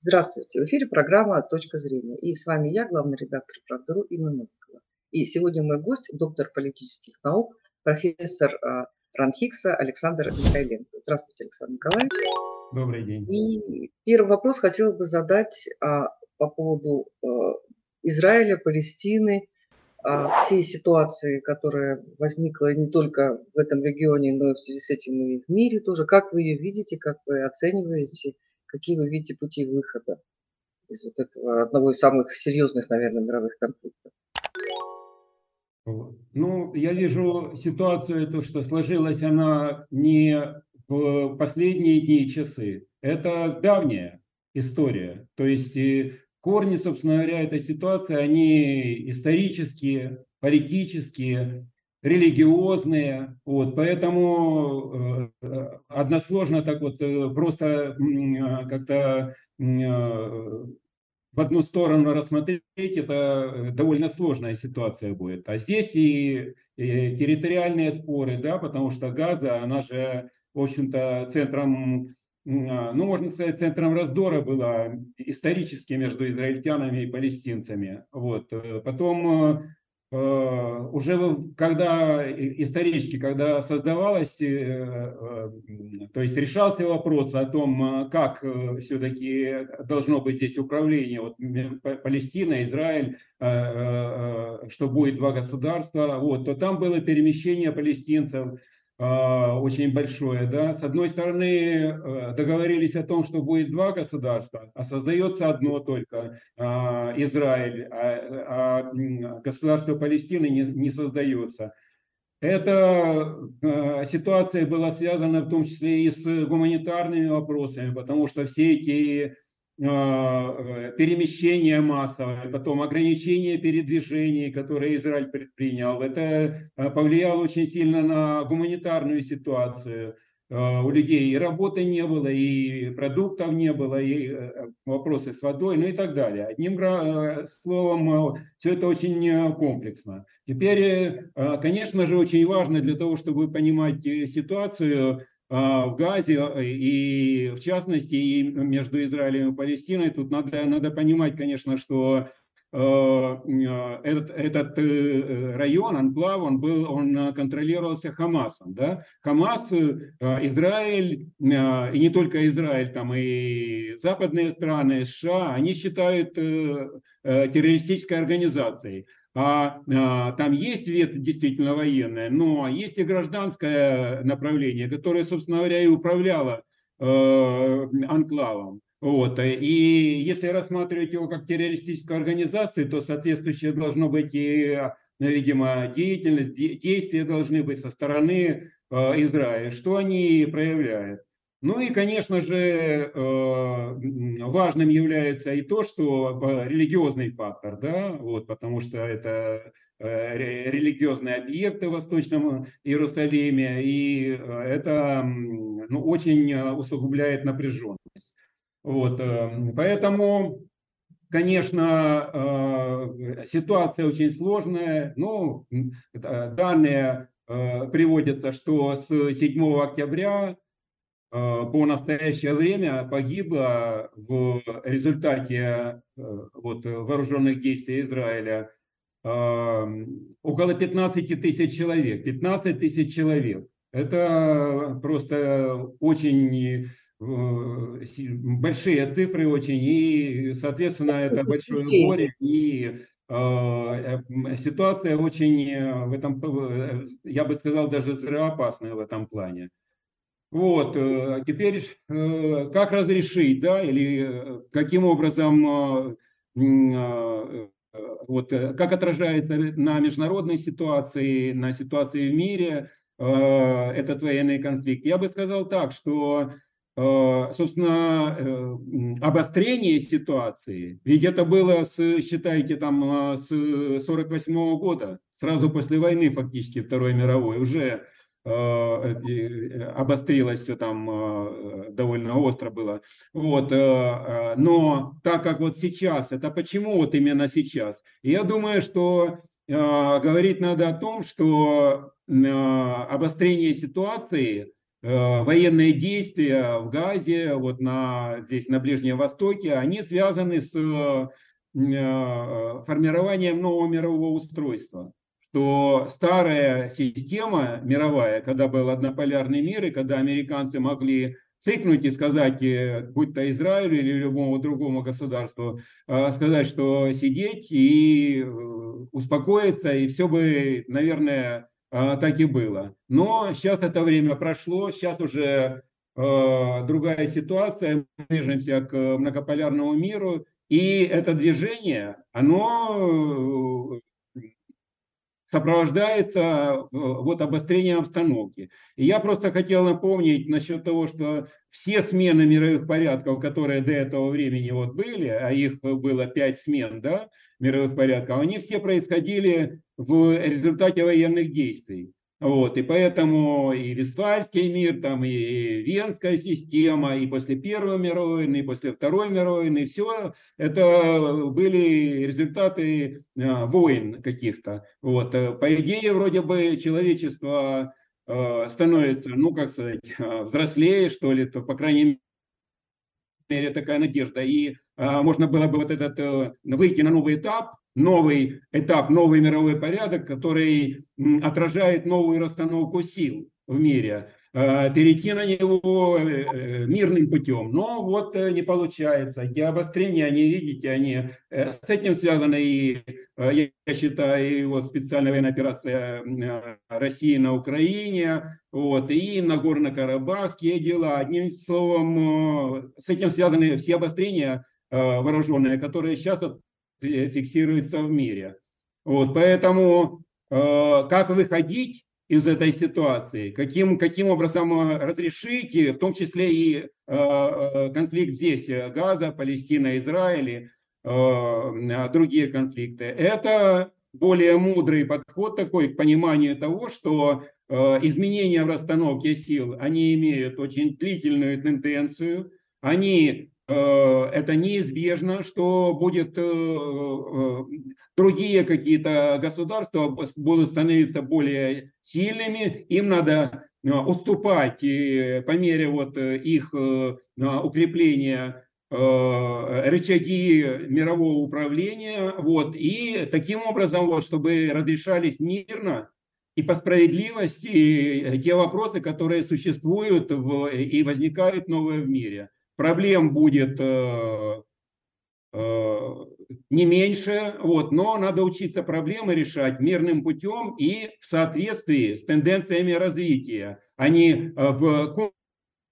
Здравствуйте, в эфире программа «Точка зрения». И с вами я, главный редактор «Правдару» Инна Новикова. И сегодня мой гость, доктор политических наук, профессор а, Ранхикса Александр Михайленко. Здравствуйте, Александр Николаевич. Добрый день. И первый вопрос хотела бы задать а, по поводу а, Израиля, Палестины, всей ситуации, которая возникла не только в этом регионе, но и в связи с этим и в мире тоже. Как вы ее видите, как вы оцениваете, какие вы видите пути выхода из вот этого одного из самых серьезных, наверное, мировых конфликтов? Ну, я вижу ситуацию, то, что сложилась она не в последние дни и часы. Это давняя история. То есть корни, собственно говоря, этой ситуации, они исторические, политические, религиозные. Вот, поэтому э, односложно так вот э, просто э, как-то в одну сторону рассмотреть, это довольно сложная ситуация будет. А здесь и, и территориальные споры, да, потому что Газа, она же, в общем-то, центром ну, можно сказать, центром раздора было исторически между израильтянами и палестинцами. Вот. Э, потом э, уже когда исторически, когда создавалось, э, то есть решался вопрос о том, как все-таки должно быть здесь управление, вот Палестина, Израиль, что будет два государства, вот, то там было перемещение палестинцев, очень большое. Да? С одной стороны, э, договорились о том, что будет два государства, а создается одно только а, Израиль, а, а государство Палестины не, не создается. Эта ситуация была связана в том числе и с гуманитарными вопросами, потому что все эти а, перемещения массовые, потом ограничения передвижений, которые Израиль предпринял. Это а, повлияло очень сильно на гуманитарную ситуацию. А, у людей и работы не было, и продуктов не было, и э, вопросы с водой, ну и так далее. Одним словом, все это очень комплексно. Теперь, конечно же, очень важно для того, чтобы понимать э, ситуацию, в Газе а, и в частности и между Израилем и Палестиной. Тут надо, надо понимать, конечно, что а, этот, этот э, район, анклав, он, был, он контролировался Хамасом. Да? Хамас, Израиль, и не только Израиль, там и западные страны, США, они считают э, э, террористической организацией. А, а, там есть вет действительно военное, но есть и гражданское направление, которое, собственно говоря, и управляло э, анклавом. Вот. И если рассматривать его как террористическую организацию, то соответствующее должно быть и, видимо, деятельность, действия должны быть со стороны э, Израиля. Что они проявляют? Ну и, конечно же, э, важным является и то, что э, религиозный фактор, да, вот, потому что это э, религиозные объекты в Восточном Иерусалиме, и это ну, очень усугубляет напряженность. Вот, поэтому, конечно, ситуация очень сложная. Ну, данные приводятся, что с 7 октября по настоящее время погибло в результате э, вот, вооруженных действий Израиля э, около 15 тысяч человек. 15 тысяч человек. Это просто очень большие цифры очень, и, соответственно, это большое горе, и ситуация очень в этом, я бы сказал, даже взрывоопасная в этом плане. Вот, э, теперь э, как разрешить, да, или э, каким образом, вот, как отражается на международной ситуации, на ситуации в мире этот военный конфликт. Я бы сказал так, что, собственно, обострение ситуации, ведь это было, с, считайте, там, с 48 года, сразу после войны фактически Второй мировой, уже обострилось все там э, довольно остро было. Вот. Но так как вот сейчас, это почему вот именно сейчас? Я думаю, что говорить надо о том, что обострение ситуации военные действия в Газе, вот на, здесь на Ближнем Востоке, они связаны с формированием нового мирового устройства что старая система мировая, когда был однополярный мир, и когда американцы могли цикнуть и сказать, э, будь то Израиль или любому другому государству, э, сказать, что сидеть и э, успокоиться, и все бы, наверное, так и было. Но сейчас это время прошло, сейчас уже другая ситуация, мы движемся к многополярному миру, и это движение, оно сопровождается э, вот обострением обстановки. И я просто хотел напомнить насчет того, что все смены мировых порядков, которые до этого времени вот были, а их было пять смен да, мировых порядков, они все происходили в результате военных действий. Вот, и поэтому и Вестфальский мир, там и Венская система, и после Первой мировой войны, и после Второй мировой войны, все это были результаты а, войн каких-то. Вот, э, по идее, вроде бы человечество э, становится, ну, как сказать, а, взрослее, что ли, то, по крайней мере, такая надежда. И а, можно было бы вот этот, э, выйти на новый этап, новый этап, новый мировой порядок, который отражает новую расстановку сил в мире, э, перейти на него э, э, мирным путем. Но вот не получается. Эти обострения, они, видите, они с этим связаны и, я считаю, и вот специальная военная операция России на Украине, вот, и Нагорно-Карабахские дела. Одним словом, с этим связаны все обострения вооруженные, которые сейчас фиксируется в мире. Вот, поэтому э, как выходить из этой ситуации, каким, каким образом разрешить, в том числе и э, э конфликт здесь, э, Газа, Палестина, Израиль, э, другие конфликты. Это более мудрый подход такой к пониманию того, что э, изменения в расстановке сил, они имеют очень длительную тенденцию, они Э, это неизбежно, что будет э, э, другие какие-то государства будут становиться более сильными, им надо уступать по мере вот их укрепления рычаги мирового управления, вот, и таким образом, вот, чтобы разрешались мирно и по справедливости те вопросы, которые существуют в, и возникают новые в мире проблем будет э, э, не меньше, вот, но надо учиться проблемы решать мирным путем и в соответствии с тенденциями развития, а не э, в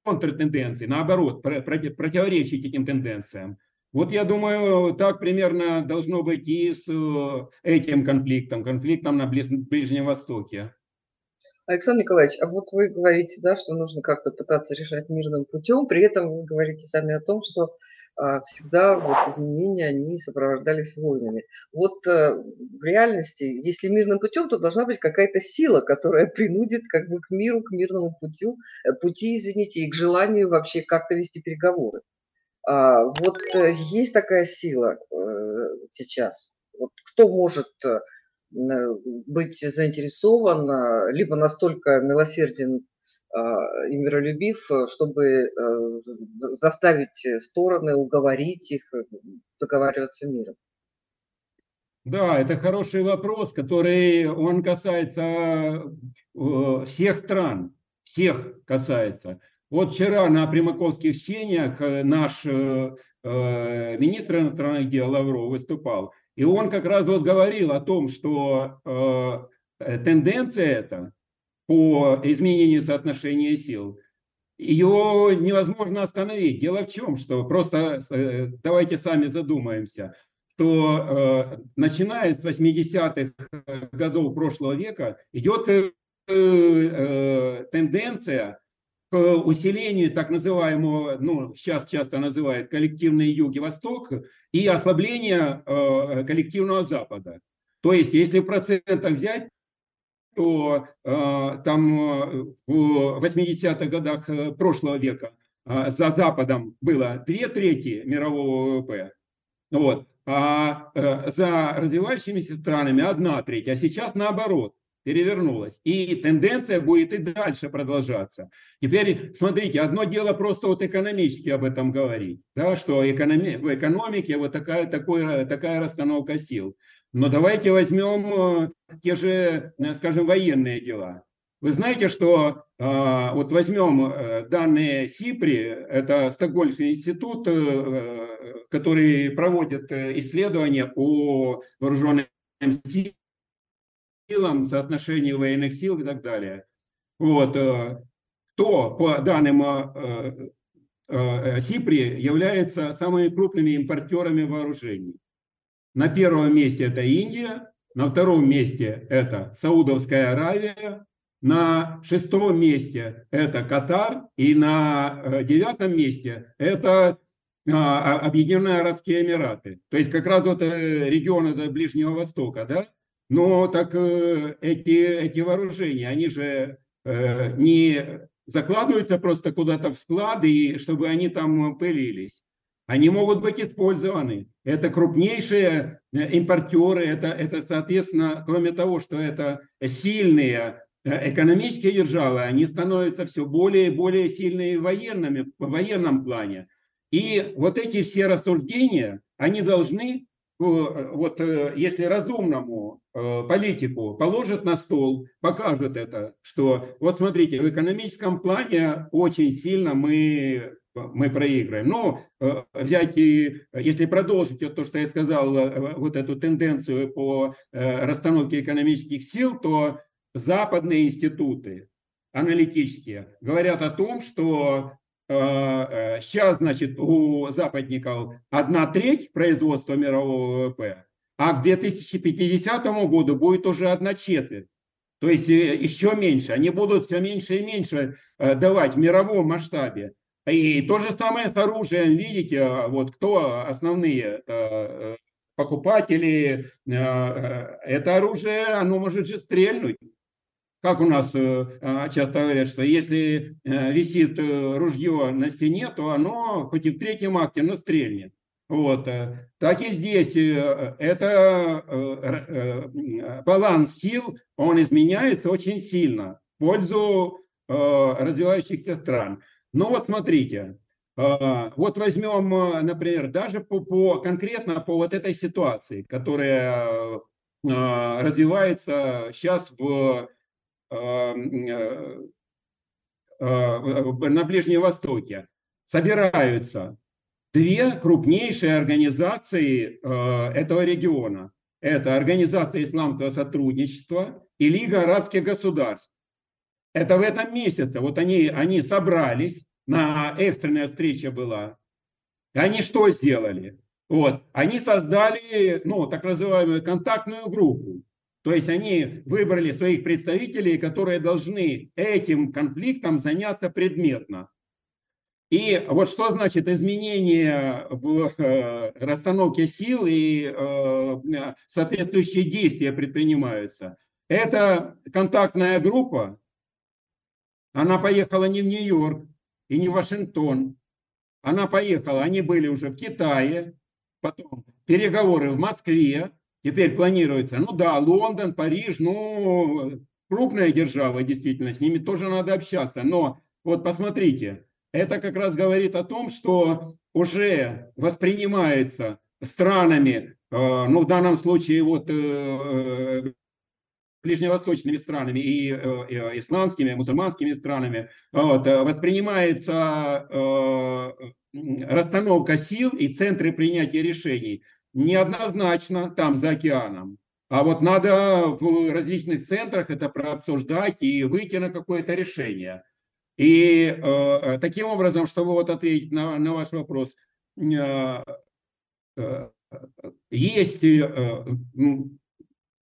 контртенденции, наоборот, противоречить этим тенденциям. Вот я думаю, так примерно должно быть и с этим конфликтом, конфликтом на Ближнем Востоке. Александр Николаевич, а вот вы говорите, да, что нужно как-то пытаться решать мирным путем, при этом вы говорите сами о том, что а, всегда вот изменения, они сопровождались войнами. Вот а, в реальности, если мирным путем, то должна быть какая-то сила, которая принудит как бы к миру, к мирному путю, э, пути, извините, и к желанию вообще как-то вести переговоры. А, вот а, есть такая сила сейчас. Вот кто может быть заинтересован, а, либо настолько милосерден а, и миролюбив, э, чтобы э, заставить стороны уговорить их э, договариваться миром? Да, это хороший вопрос, который он касается всех стран, всех касается. Вот вчера на примаковских чтениях наш министр иностранных дел Лавров выступал – и он как раз вот говорил о том, что э, тенденция эта по изменению соотношения сил, ее невозможно остановить. Дело в чем, что просто э, давайте сами задумаемся, что э, начиная с 80-х годов прошлого века идет э, э, тенденция усилению так называемого, ну, сейчас часто называют коллективный юг и восток, и ослабление э, коллективного запада. То есть, если в процентах взять, то э, там э, в 80-х годах э, прошлого века э, за Западом было две трети мирового ВВП, вот, а э, за развивающимися странами одна треть, а сейчас наоборот. Перевернулась. И тенденция будет и дальше продолжаться. Теперь, смотрите, одно дело просто вот экономически об этом говорить, да, что экономи, в экономике вот такая, такой, такая расстановка сил. Но давайте возьмем э, те же, э, скажем, военные дела. Вы знаете, что э, вот возьмем данные СИПРИ, это Стокгольмский институт, который проводит исследования по вооруженным силам, силам, соотношению военных сил и так далее. Вот. Э, кто, по данным э, э, СИПРИ, является самыми крупными импортерами вооружений. На первом месте это Индия, на втором месте это Саудовская Аравия, на шестом месте это Катар, и на девятом месте это Объединенные Арабские Эмираты. То есть как раз вот регион Ближнего Востока, да? Но так э, эти, эти вооружения, они же э, не закладываются просто куда-то в склады, чтобы они там пылились. Они могут быть использованы. Это крупнейшие э, импортеры, это, это соответственно, кроме того, что это сильные экономические державы, они становятся все более и более сильными военными, в военном плане. И вот эти все рассуждения, они должны вот э, если разумному э, политику положат на стол, покажут это, что вот смотрите, в экономическом плане очень сильно мы, мы проиграем. Но э, взять и, если продолжить то, что я сказал, вот эту тенденцию по расстановке экономических сил, то западные институты аналитические говорят о том, что сейчас, э, значит, у западников одна треть производства мирового ВВП, а к 2050 году будет уже одна четверть. То есть э, еще меньше. Они будут все меньше и меньше э, давать в мировом масштабе. И то же самое с оружием. Видите, вот кто основные покупатели. Это оружие, оно может же стрельнуть. Как у нас э, а, часто говорят, что если э, висит э, ружье на стене, то оно хоть и в третьем акте, но стрельнет. Вот. Так и здесь это баланс сил, он изменяется очень сильно в пользу развивающихся стран. Ну вот смотрите, вот возьмем, например, даже по, по конкретно по вот этой ситуации, которая развивается сейчас в на Ближнем Востоке собираются две крупнейшие организации э, этого региона. Это Организация исламского сотрудничества и Лига арабских государств. Это в этом месяце. Вот они, они собрались, на экстренная встреча была. И они что сделали? Вот, они создали, ну, так называемую контактную группу. То есть они выбрали своих представителей, которые должны этим конфликтом заняться предметно. И вот что значит изменение в э, расстановке сил и э, соответствующие действия предпринимаются. Это контактная группа, она поехала не в Нью-Йорк и не в Вашингтон. Она поехала, они были уже в Китае, потом переговоры в Москве, Теперь планируется, ну да, Лондон, Париж, ну, крупная держава, действительно, с ними тоже надо общаться. Но вот посмотрите, это как раз говорит о том, что уже воспринимается странами, э, ну, в данном случае вот э, ближневосточными странами и э, исламскими, мусульманскими странами, вот, воспринимается расстановка сил и центры принятия решений – неоднозначно там за океаном. А вот надо в различных центрах это прообсуждать и выйти на какое-то решение. И э, таким образом, чтобы вот ответить на, на ваш вопрос, э, э, есть, э,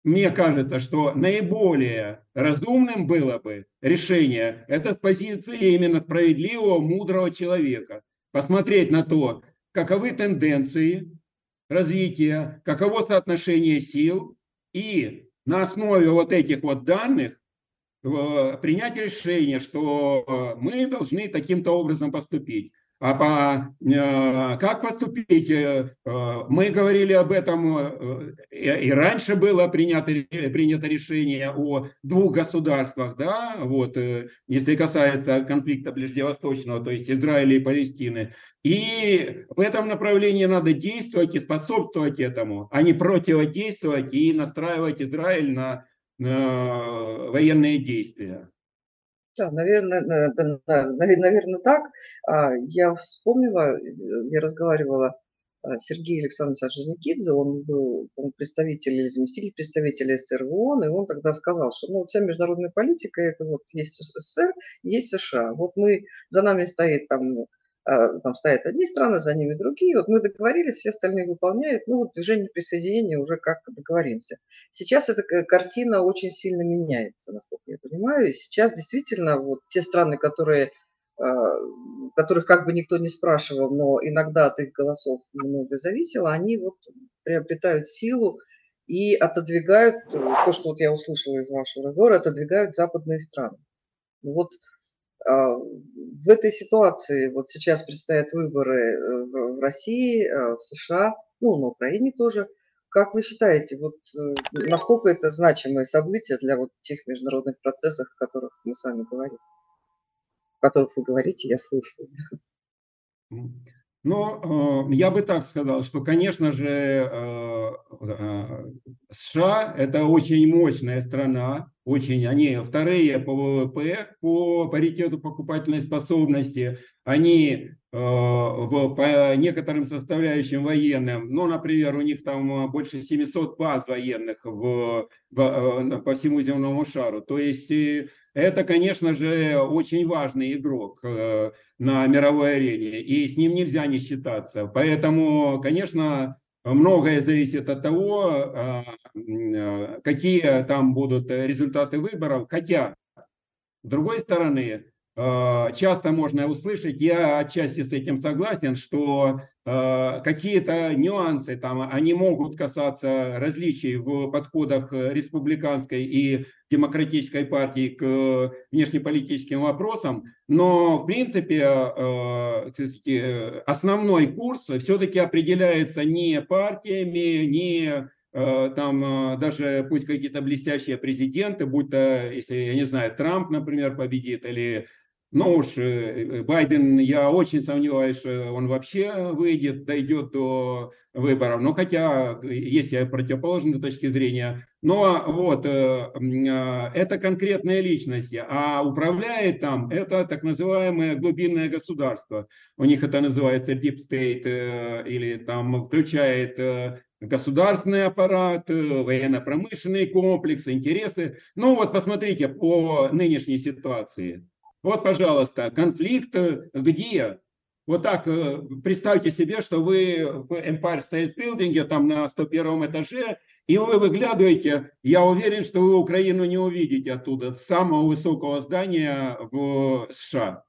мне кажется, что наиболее разумным было бы решение, это с позиции именно справедливого, мудрого человека. Посмотреть на то, каковы тенденции, развития, каково соотношение сил, и на основе вот этих вот данных принять решение, что э, мы должны таким-то образом поступить. А по, э, как поступить? Э, мы говорили об этом, и раньше было принято, принято решение о двух государствах, да, вот, если касается конфликта Ближневосточного, то есть Израиля и Палестины. И в этом направлении надо действовать и способствовать этому, а не противодействовать и настраивать Израиль на, на военные действия. Да, наверное, наверное, так. А, я вспомнила, я разговаривала с Сергеем Александровичем Орджоникидзе, он был он представитель или заместитель представителя СССР в ООН, и он тогда сказал, что ну, вся международная политика, это вот есть СССР, есть США. Вот мы, за нами стоит там там стоят одни страны, за ними другие. Вот мы договорились, все остальные выполняют. Ну вот движение присоединения уже как договоримся. Сейчас эта картина очень сильно меняется, насколько я понимаю. И сейчас действительно вот те страны, которые а, которых как бы никто не спрашивал, но иногда от их голосов много зависело, они вот приобретают силу и отодвигают, то, что вот я услышала из вашего разговора, отодвигают западные страны. Вот а, в этой ситуации, вот сейчас предстоят выборы э, в России, э, в США, ну, на Украине тоже. Как вы считаете, вот э, насколько это значимое событие для вот тех международных процессов, о которых мы с вами говорим? О которых вы говорите, я слушаю. Ну, я бы так сказал, что, конечно же, США – это очень мощная страна, очень, они вторые по ВВП, по паритету покупательной способности, они э, в, по некоторым составляющим военным, ну, например, у них там больше 700 баз военных в, в, э, по всему земному шару. То есть э, это, конечно же, очень важный игрок э, на мировой арене, и с ним нельзя не считаться. Поэтому, конечно, Многое зависит от того, какие там будут результаты выборов. Хотя, с другой стороны, часто можно услышать, я отчасти с этим согласен, что какие-то нюансы там, они могут касаться различий в подходах республиканской и демократической партии к внешнеполитическим вопросам, но в принципе основной курс все-таки определяется не партиями, не там даже пусть какие-то блестящие президенты, будь то, если, я не знаю, Трамп, например, победит, или ну уж э, Байден, я очень сомневаюсь, что он вообще выйдет, дойдет до выборов. Но хотя есть противоположные точки зрения. Но вот э, это конкретные личности, а управляет там это так называемое глубинное государство. У них это называется deep state э, или там включает государственный аппарат, военно-промышленный комплекс, интересы. Ну вот посмотрите по нынешней ситуации. Вот, пожалуйста, конфликт э, где? Вот так э, представьте себе, что вы в Empire State Building, там на 101 этаже, и вы выглядываете, я уверен, что вы Украину не увидите оттуда, самого высокого здания в США.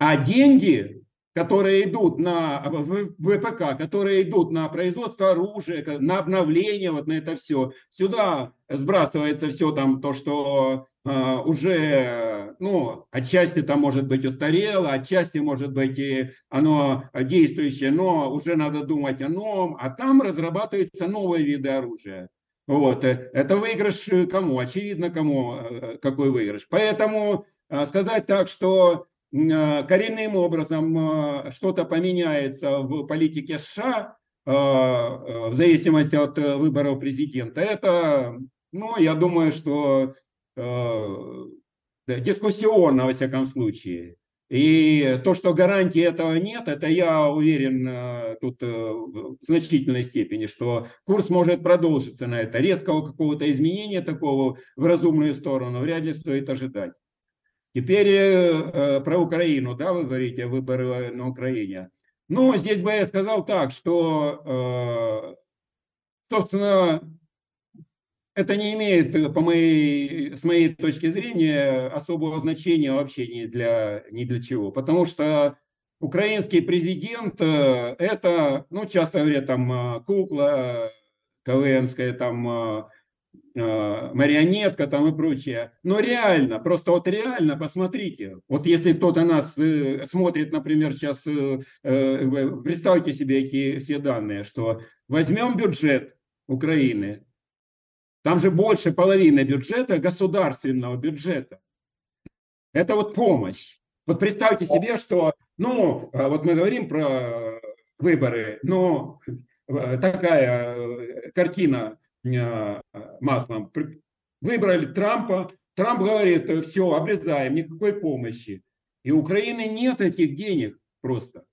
А деньги, которые идут на ВПК, которые идут на производство оружия, на обновление, вот на это все, сюда сбрасывается все там то, что уже, ну, отчасти там может быть устарело, отчасти может быть и оно действующее, но уже надо думать о новом, а там разрабатываются новые виды оружия. Вот, э, это выигрыш кому? Очевидно, кому, э, какой выигрыш. Поэтому сказать так, что коренным образом что-то поменяется в политике США, в зависимости от выборов президента, это, ну, я думаю, что Э, дискуссионно, во всяком случае. И то, что гарантии этого нет, это я уверен э, тут э, в значительной степени, что курс может продолжиться на это. Резкого какого-то изменения такого в разумную сторону вряд ли стоит ожидать. Теперь про Украину, да, вы говорите, выборы на Украине. Ну, здесь бы я сказал так, что, собственно, это не имеет, э, по моей, с моей точки зрения, особого значения вообще ни для, ни для чего. Потому что украинский президент э, – это, ну, часто говорят, там, э, кукла КВНская, там, марионетка там и прочее. Но реально, просто вот реально, посмотрите. Вот если кто-то нас смотрит, например, сейчас, представьте себе эти все данные, что возьмем бюджет Украины, там же больше половины бюджета государственного бюджета. Это вот помощь. Вот представьте себе, что, ну, вот мы говорим про выборы, но такая картина Э, маслом. Выбрали Трампа, Трамп говорит, все, обрезаем, никакой помощи. И Украины нет этих денег просто.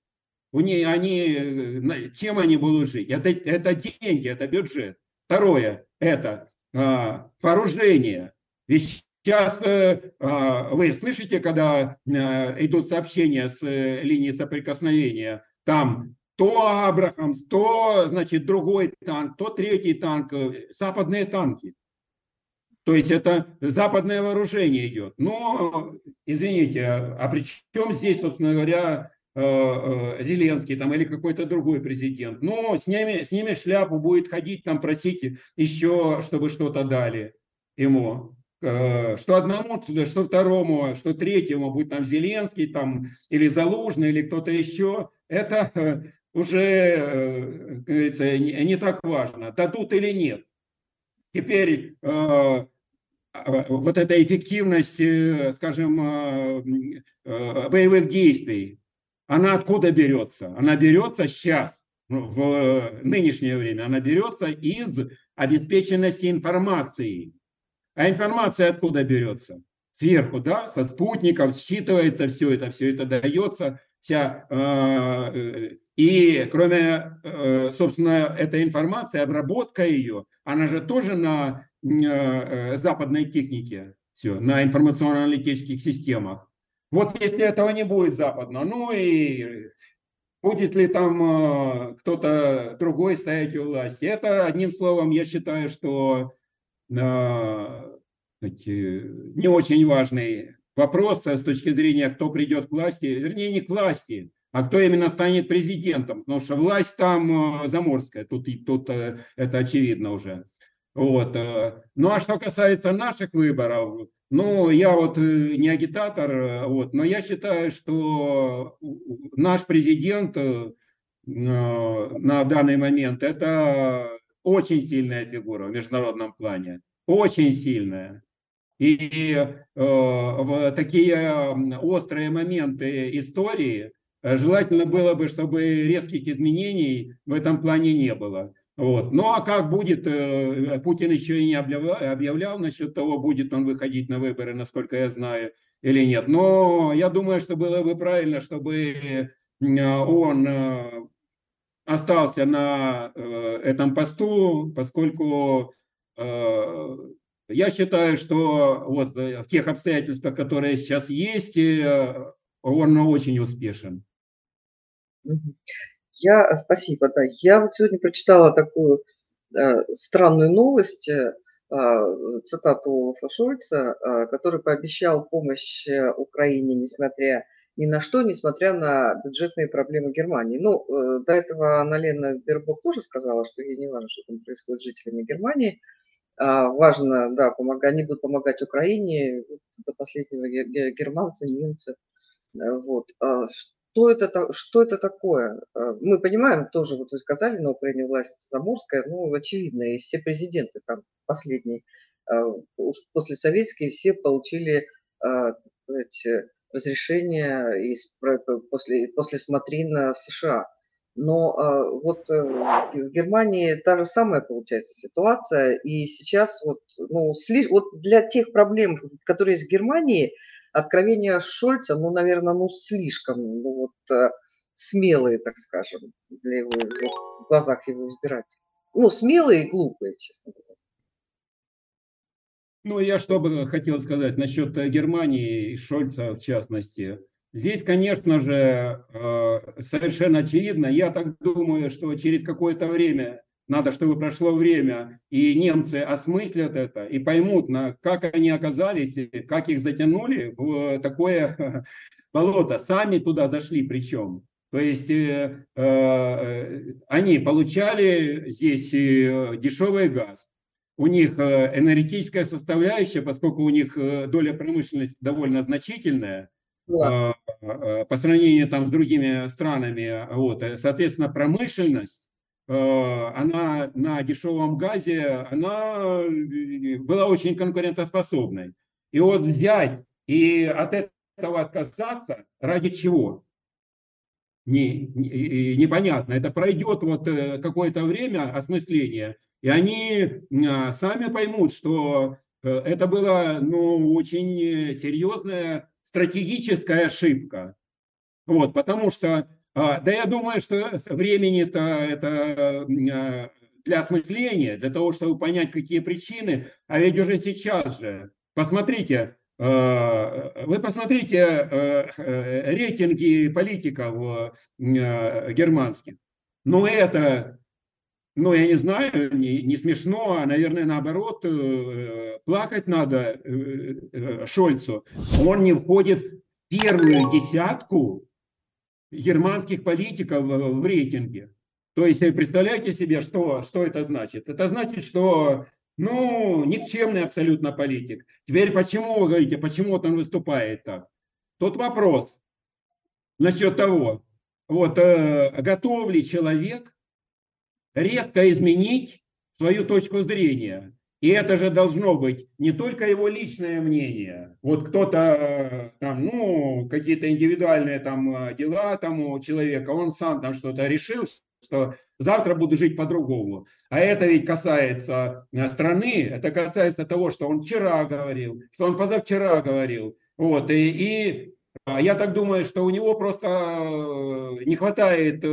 У них, они, э, чем они будут жить? Это, это деньги, это бюджет. Второе, это а, вооружение. Ведь сейчас а, вы слышите, когда а, идут сообщения с линии соприкосновения, там то Абрахамс, то, значит, другой танк, то третий танк, э, западные танки. То есть это западное вооружение идет. Но, извините, а при чем здесь, собственно говоря, э, э, Зеленский там или какой-то другой президент? Ну, с ними, с ними шляпу будет ходить, там просить еще, чтобы что-то дали ему. Что одному, что второму, что третьему, будет там Зеленский там, или Залужный, или кто-то еще. Это уже, э, говорится, не, так важно, дадут или нет. Теперь э, э вот эта эффективность, э, скажем, боевых действий, она откуда берется? Она берется сейчас, ну, в нынешнее время, она берется из обеспеченности информацией. А информация откуда берется? Сверху, да, со спутников считывается все это, все это дается, вся и кроме, э, собственно, этой информации, обработка ее, она же тоже на э, западной технике, все, на информационно-аналитических системах. Вот если этого не будет западно, ну и будет ли там э, кто-то другой стоять у власти, это, одним словом, я считаю, что не очень важный вопрос с точки зрения, кто придет к власти, вернее, не к власти, а кто именно станет президентом, потому что власть там э, заморская, тут, тут э, это очевидно уже. Вот. Э. Ну а что касается наших выборов, ну я вот не агитатор, вот, но я считаю, что наш президент на данный момент это очень сильная фигура в международном плане, очень сильная. И э, в такие острые моменты истории Э, желательно было бы, чтобы резких изменений в этом плане не было. Вот. Ну а как будет, э, Путин еще и не объявлял, объявлял насчет того, будет он выходить на выборы, насколько я знаю, или нет. Но я думаю, что было бы правильно, чтобы он э, остался на этом посту, поскольку я считаю, что вот в тех обстоятельствах, которые сейчас есть, он очень успешен. Я, спасибо, да. Я вот сегодня прочитала такую э, странную новость, э, а, цитату Олафа Шольца, э, который пообещал помощь э, Украине, несмотря ни на что, несмотря на бюджетные проблемы Германии. Ну, э, до этого Аналена Бербок тоже сказала, что ей не важно, что там происходит с жителями Германии. А, важно, да, помогать, они будут помогать Украине, до последнего германцы, немцы. Э, вот. А что это, что это такое? А, мы понимаем, тоже, вот вы сказали, на Украине власть заморская, ну, очевидно, и все президенты там последние, а, уж после советские, все получили сказать, разрешение из, после, после смотрина в США. Но вот э, в Германии та же самая получается ситуация, и сейчас вот, ну, вот для тех проблем, которые есть в Германии, откровения Шольца, ну, наверное, ну, слишком, ну, вот, э, смелые, так скажем, для его, вот, в глазах его избирателей. Ну, смелые и глупые, честно говоря. Ну, я что бы хотел сказать насчет э, Германии и Шольца в частности. Здесь, конечно же, э, совершенно очевидно, я так думаю, что через какое-то время надо, чтобы прошло время, и немцы осмыслят это и поймут, на, как они оказались, как их затянули в такое болото. Сами туда зашли причем. То есть э, э, они получали здесь э, дешевый газ, у них энергетическая составляющая, поскольку у них доля промышленности довольно значительная, да. по сравнению там с другими странами, вот, соответственно, промышленность она на дешевом газе, она была очень конкурентоспособной. И вот взять и от этого отказаться ради чего? Не, не, непонятно. Это пройдет вот э, какое-то время осмысления, и они сами поймут, что э, это была ну, очень серьезная стратегическая ошибка. Вот, потому что, да я думаю, что времени-то это а, для осмысления, для того, чтобы понять, какие причины, а ведь уже сейчас же Посмотрите, э, вы посмотрите э, э, рейтинги политиков германских. Но это, ну, я не знаю, не, не смешно, а, наверное, наоборот, плакать надо Шольцу. Он не входит в первую десятку германских политиков в рейтинге. То есть, представляете себе, что, что это значит? Это значит, что ну, никчемный абсолютно политик. Теперь почему вы говорите, почему вот он выступает так? Тот вопрос насчет того, вот э, готов ли человек резко изменить свою точку зрения. И это же должно быть не только его личное мнение. Вот кто-то там, ну, какие-то индивидуальные там э, дела там у человека, он сам там что-то решил, что завтра буду жить по-другому. А это ведь касается э, страны, это касается того, что он вчера говорил, что он позавчера говорил. Вот, и, и а, я так думаю, что у него просто э, не хватает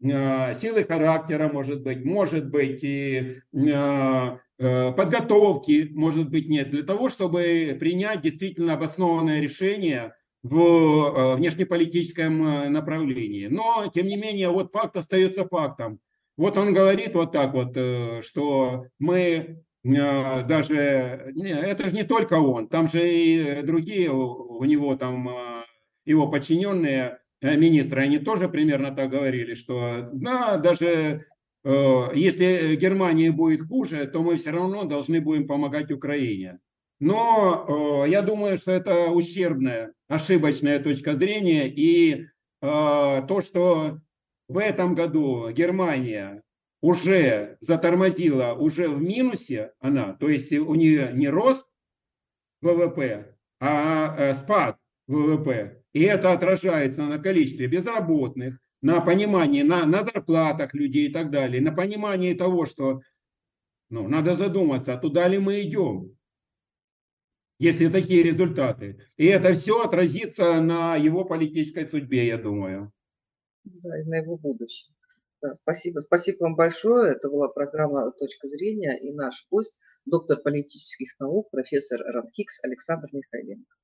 силы характера, может быть, может быть, и подготовки, может быть, нет, для того, чтобы принять действительно обоснованное решение в э, внешнеполитическом э, направлении. Но, тем не менее, вот факт остается фактом. Вот он говорит вот так вот, э, что мы даже, это же не только он, там же и другие у него там, его подчиненные министры, они тоже примерно так говорили, что да, даже если Германии будет хуже, то мы все равно должны будем помогать Украине. Но э, я думаю, что это ущербная, ошибочная точка зрения. И э, то, что в этом году Германия уже затормозила, уже в минусе она, то есть у нее не рост ВВП, а э, спад ВВП. И это отражается на количестве безработных, на понимании, на, на зарплатах людей и так далее, на понимании того, что ну, надо задуматься, а туда ли мы идем если такие результаты. И это все отразится на его политической судьбе, я думаю. Да, и на его будущем. Да, спасибо. Спасибо вам большое. Это была программа «Точка зрения» и наш гость, доктор политических наук, профессор Ранхикс Александр Михайленко.